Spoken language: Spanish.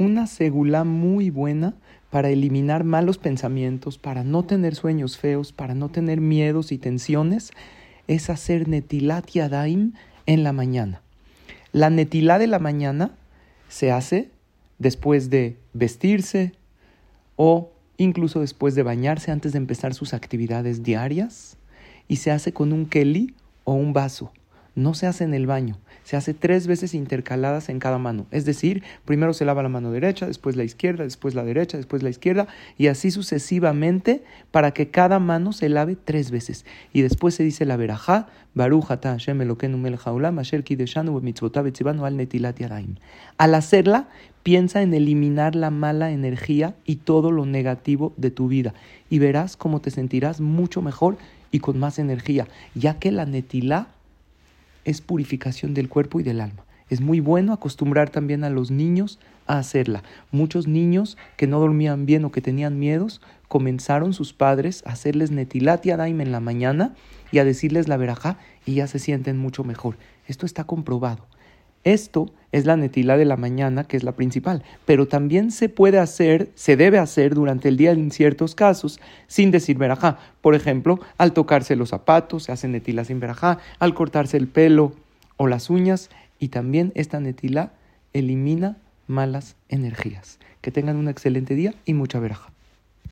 una segula muy buena para eliminar malos pensamientos, para no tener sueños feos, para no tener miedos y tensiones, es hacer netilat yadaim en la mañana. La netilá de la mañana se hace después de vestirse o incluso después de bañarse antes de empezar sus actividades diarias y se hace con un keli o un vaso. No se hace en el baño, se hace tres veces intercaladas en cada mano. Es decir, primero se lava la mano derecha, después la izquierda, después la derecha, después la izquierda, y así sucesivamente para que cada mano se lave tres veces. Y después se dice la verajá, al hacerla, piensa en eliminar la mala energía y todo lo negativo de tu vida. Y verás cómo te sentirás mucho mejor y con más energía, ya que la netilá es purificación del cuerpo y del alma. Es muy bueno acostumbrar también a los niños a hacerla. Muchos niños que no dormían bien o que tenían miedos, comenzaron sus padres a hacerles netilat y adaim en la mañana y a decirles la verajá y ya se sienten mucho mejor. Esto está comprobado. Esto es la netilá de la mañana, que es la principal, pero también se puede hacer, se debe hacer durante el día en ciertos casos sin decir verajá. Por ejemplo, al tocarse los zapatos, se hace netilá sin verajá, al cortarse el pelo o las uñas, y también esta netilá elimina malas energías. Que tengan un excelente día y mucha verajá.